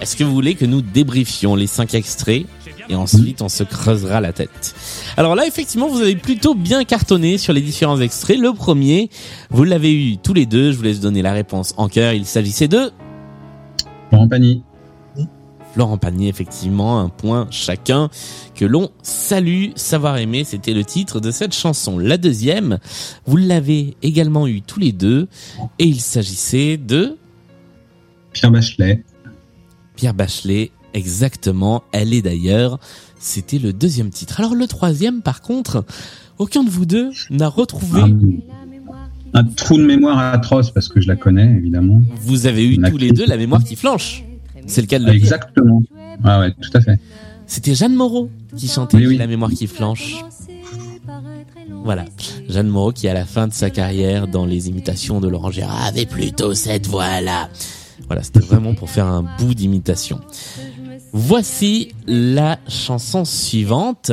Est-ce que vous voulez que nous débriefions les cinq extraits et ensuite on se creusera la tête Alors là, effectivement, vous avez plutôt bien cartonné sur les différents extraits. Le premier, vous l'avez eu tous les deux. Je vous laisse donner la réponse en cœur. Il s'agissait de Laurent Pagny. Florent Pagny, effectivement, un point chacun que l'on salue. Savoir aimer, c'était le titre de cette chanson. La deuxième, vous l'avez également eu tous les deux, et il s'agissait de Pierre Bachelet. Pierre Bachelet, exactement. Elle est d'ailleurs. C'était le deuxième titre. Alors le troisième, par contre, aucun de vous deux n'a retrouvé. Un trou de mémoire atroce parce que je la connais évidemment. Vous avez eu tous les deux la mémoire qui flanche. C'est le cas de le dire. Exactement. Ah ouais, tout à fait. C'était Jeanne Moreau qui chantait oui. La mémoire qui flanche. Voilà. Jeanne Moreau qui, à la fin de sa carrière dans les imitations de Laurent Gérard, avait plutôt cette voix-là. Voilà, c'était vraiment pour faire un bout d'imitation. Voici la chanson suivante.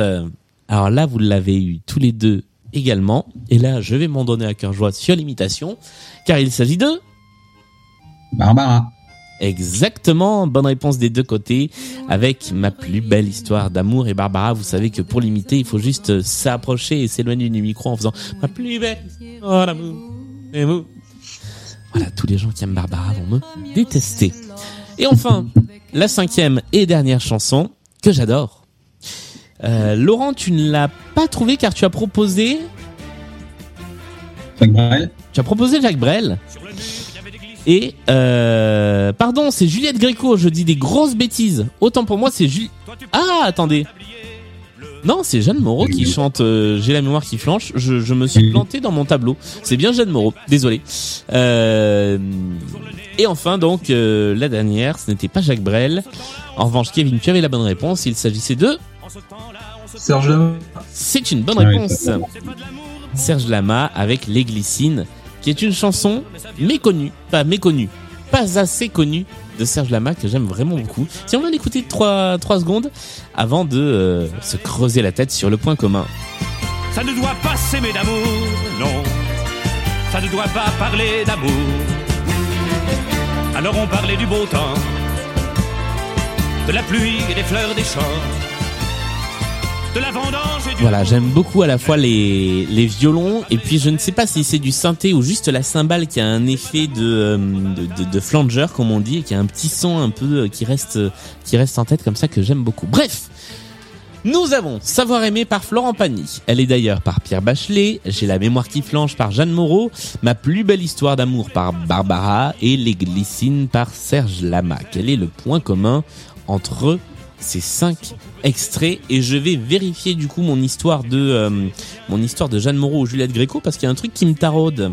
Alors là, vous l'avez eu tous les deux également. Et là, je vais m'en donner à cœur joie sur l'imitation, car il s'agit de... Barbara. Exactement, bonne réponse des deux côtés avec ma plus belle histoire d'amour et Barbara. Vous savez que pour l'imiter, il faut juste s'approcher et s'éloigner du micro en faisant ma plus belle histoire d'amour et vous. Voilà, tous les gens qui aiment Barbara vont me détester. Et enfin, la cinquième et dernière chanson que j'adore. Euh, Laurent, tu ne l'as pas trouvé car tu as proposé. Jacques Brel. Tu as proposé Jacques Brel. Et euh, pardon, c'est Juliette Gréco. Je dis des grosses bêtises. Autant pour moi, c'est Julie. Ah, attendez. Non, c'est Jeanne Moreau qui chante euh, J'ai la mémoire qui flanche. Je, je me suis planté dans mon tableau. C'est bien Jeanne Moreau. Désolé. Euh, et enfin, donc, euh, la dernière, ce n'était pas Jacques Brel. En revanche, Kevin, tu avais la bonne réponse. Il s'agissait de... Serge Lama. C'est une bonne Ah réponse. Serge Lama avec Les Glycines, qui est une chanson méconnue, pas méconnue, pas assez connue de Serge Lama que j'aime vraiment beaucoup. Si on va l'écouter 3, trois secondes avant de euh, se creuser la tête sur le point commun. Ça ne doit pas s'aimer d'amour, non. Ça ne doit pas parler d'amour. Alors on parlait du beau temps, de la pluie et des fleurs des champs, de la vendange et du Voilà, j'aime beaucoup à la fois les, les violons et puis je ne sais pas si c'est du synthé ou juste la cymbale qui a un effet de, euh, de, de, de flanger comme on dit et qui a un petit son un peu euh, qui reste, qui reste en tête comme ça que j'aime beaucoup. Bref, nous avons Savoir aimer par Florent Pagny. Elle est d'ailleurs par Pierre Bachelet. J'ai la mémoire qui flanche par Jeanne Moreau. Ma plus belle histoire d'amour par Barbara et Les Glycines par Serge Lama. Quel est le point commun entre ces cinq extraits et je vais vérifier du coup mon histoire de euh, mon histoire de Jeanne Moreau ou Juliette Gréco parce qu'il y a un truc qui me taraude.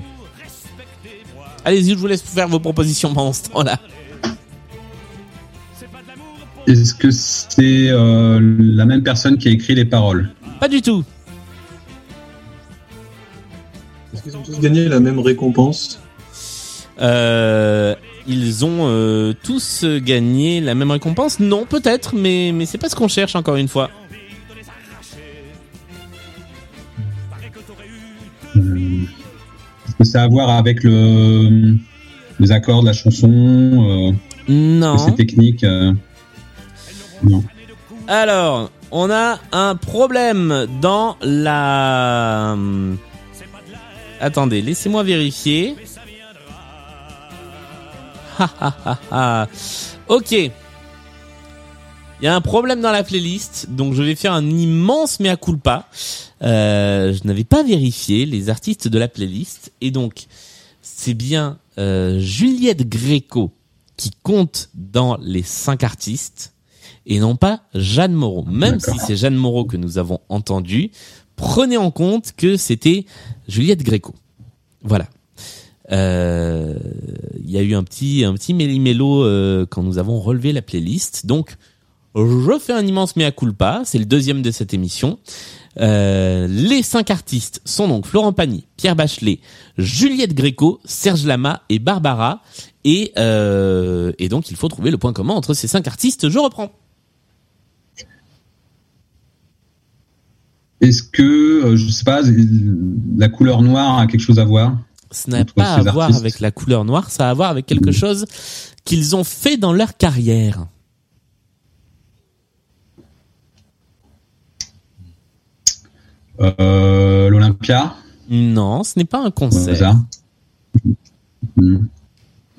Allez-y, je vous laisse faire vos propositions pendant ce temps-là. Est-ce que c'est euh, la même personne qui a écrit les paroles? Pas du tout. Est-ce qu'ils ont tous gagné la même récompense? Euh, ils ont euh, tous gagné la même récompense Non, peut-être, mais mais c'est pas ce qu'on cherche encore une fois. Euh, Est-ce que ça a à voir avec le, les accords de la chanson euh, Non. C'est technique euh, Non. Alors, on a un problème dans la. Attendez, laissez-moi vérifier. (laughs) Ok. Il y a un problème dans la playlist, donc je vais faire un immense mea culpa. Euh, je n'avais pas vérifié les artistes de la playlist, et donc c'est bien euh, Juliette Gréco qui compte dans les cinq artistes, et non pas Jeanne Moreau. Même si c'est Jeanne Moreau que nous avons entendu, prenez en compte que c'était Juliette Gréco. Voilà. Euh, Il y a eu un petit un petit méli-mélo euh, quand nous avons relevé la playlist. Donc, je fais un immense mea culpa. C'est le deuxième de cette émission. Euh, les cinq artistes sont donc Florent Pagny, Pierre Bachelet, Juliette Gréco, Serge Lama et Barbara. Et, euh, donc, il faut trouver le point commun entre ces cinq artistes. Je reprends. Est-ce que, euh, je sais pas, la couleur noire a quelque chose à voir? Ce n'a pas à voir artistes avec la couleur noire, ça a à voir avec quelque chose qu'ils ont fait dans leur carrière. Euh, L'Olympia? Non, ce n'est pas un concert. Hmm.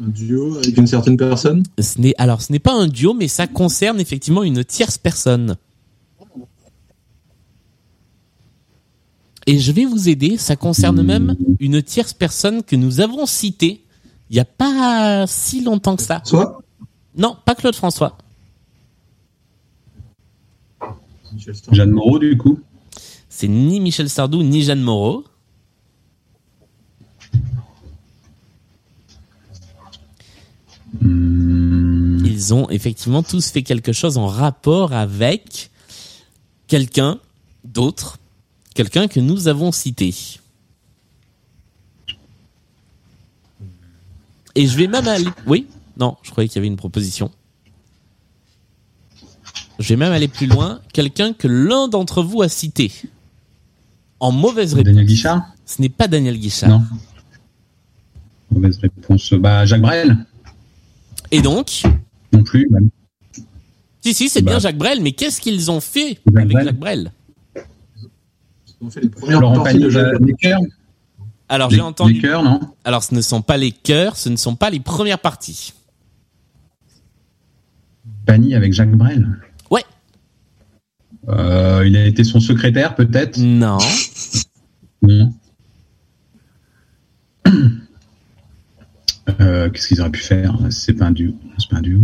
Un duo avec une certaine personne? Ce n'est alors ce n'est pas un duo, mais ça concerne effectivement une tierce personne. Et je vais vous aider. Ça concerne même une tierce personne que nous avons citée il y a pas si longtemps que ça. Soit Non, pas Claude François. Jeanne Moreau, du coup C'est ni Michel Sardou ni Jeanne Moreau. Ils ont effectivement tous fait quelque chose en rapport avec quelqu'un d'autre, quelqu'un que nous avons cité. Et je vais même aller. Oui Non, je croyais qu'il y avait une proposition. Je vais même aller plus loin. Quelqu'un que l'un d'entre vous a cité. En mauvaise réponse. Daniel Guichard Ce n'est pas Daniel Guichard. Non. Mauvaise réponse. Bah, Jacques Brel Et donc Non plus. même. Si, si, c'est Bah. bien Jacques Brel, mais qu'est-ce qu'ils ont fait Jacques avec Brel. Jacques Brel? Ont fait les premières Laurent parties Pagny, de Jacques euh, les Alors j'ai entendu. les chœurs, non Alors ce ne sont pas les chœurs, ce ne sont pas les premières parties. Pagny avec Jacques Brel Ouais. Euh, il a été son secrétaire, peut-être Non. (laughs) Non. (coughs) Euh, Qu'est-ce qu'ils auraient pu faire? C'est pas un duo. C'est pas un duo.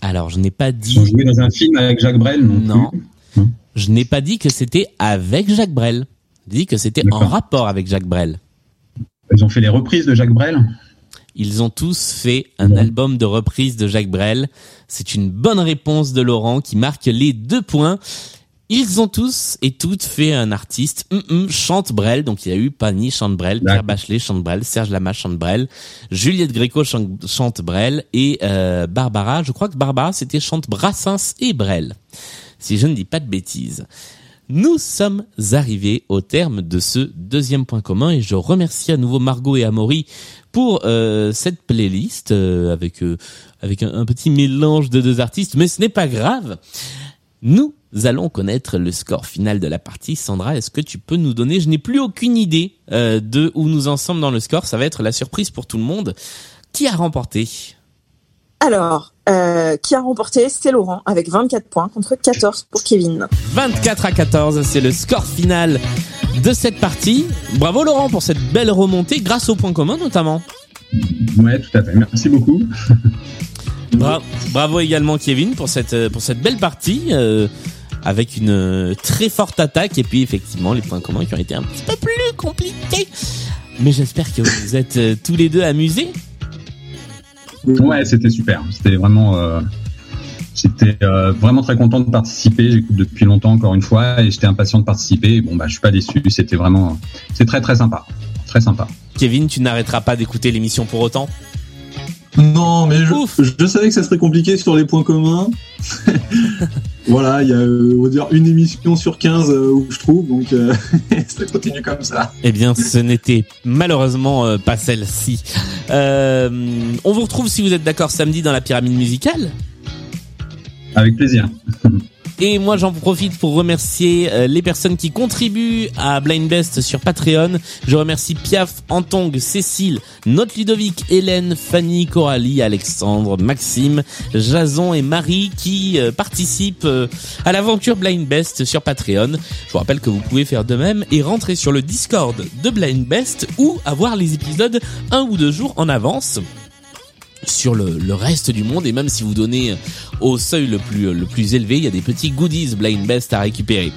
Alors, je n'ai pas dit. Ils ont joué dans un film avec Jacques Brel, non Non. Je n'ai pas dit que c'était avec Jacques Brel. J'ai dit que c'était en rapport avec Jacques Brel. Ils ont fait les reprises de Jacques Brel Ils ont tous fait un album de reprise de Jacques Brel. C'est une bonne réponse de Laurent qui marque les deux points. Ils ont tous et toutes fait un artiste. Hum, hum, chante Brel. Donc il y a eu Pani chante Brel, Pierre Bachelet chante Brel, Serge Lama chante Brel, Juliette Gréco chante, chante Brel et euh, Barbara. Je crois que Barbara c'était chante Brassens et Brel. Si je ne dis pas de bêtises. Nous sommes arrivés au terme de ce deuxième point commun et je remercie à nouveau Margot et Amaury pour euh, cette playlist euh, avec euh, avec un, un petit mélange de deux artistes, mais ce n'est pas grave. Nous allons connaître le score final de la partie. Sandra, est-ce que tu peux nous donner Je n'ai plus aucune idée euh, de où nous en sommes dans le score. Ça va être la surprise pour tout le monde. Qui a remporté? Alors, euh, qui a remporté? C'est Laurent avec 24 points contre 14 pour Kevin. 24 à 14, c'est le score final de cette partie. Bravo Laurent pour cette belle remontée grâce au point commun notamment. Ouais, tout à fait. Merci beaucoup. Bra- bravo également Kevin pour cette pour cette belle partie euh, avec une euh, très forte attaque et puis effectivement les points communs qui ont été un petit peu plus compliqués. Mais j'espère que vous êtes euh, tous les deux amusés. Ouais, c'était super. C'était vraiment, euh, j'étais euh, vraiment très content de participer. J'écoute depuis longtemps encore une fois et j'étais impatient de participer. Et bon, bah, je suis pas déçu. C'était vraiment, c'est très très sympa, très sympa. Kevin, tu n'arrêteras pas d'écouter l'émission pour autant? Non, mais je, je savais que ça serait compliqué sur les points communs. (laughs) voilà, il y a, euh, on va dire, une émission sur 15 euh, où je trouve, donc euh, (laughs) ça continue comme ça. Eh bien, ce n'était malheureusement euh, pas celle-ci. Euh, on vous retrouve si vous êtes d'accord samedi dans la pyramide musicale. Avec plaisir. (laughs) Et moi, j'en profite pour remercier euh, les personnes qui contribuent à Blind Best sur Patreon. Je remercie Piaf, Antong, Cécile, Note Ludovic, Hélène, Fanny, Coralie, Alexandre, Maxime, Jason et Marie qui euh, participent euh, à l'aventure Blind Best sur Patreon. Je vous rappelle que vous pouvez faire de même et rentrer sur le Discord de Blind Best ou avoir les épisodes un ou deux jours en avance sur le, le reste du monde et même si vous donnez au seuil le plus le plus élevé, il y a des petits goodies Blind Best à récupérer.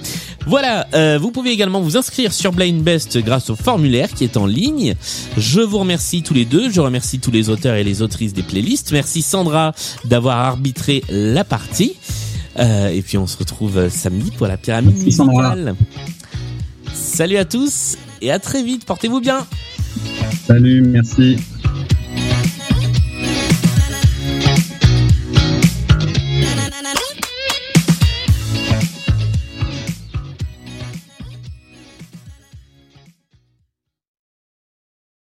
Voilà, euh, vous pouvez également vous inscrire sur Blind Best grâce au formulaire qui est en ligne. Je vous remercie tous les deux, je remercie tous les auteurs et les autrices des playlists. Merci Sandra d'avoir arbitré la partie. Euh, et puis on se retrouve samedi pour la pyramide Merci, Sandra. musicale. Salut à tous et à très vite, portez-vous bien. Salut, merci.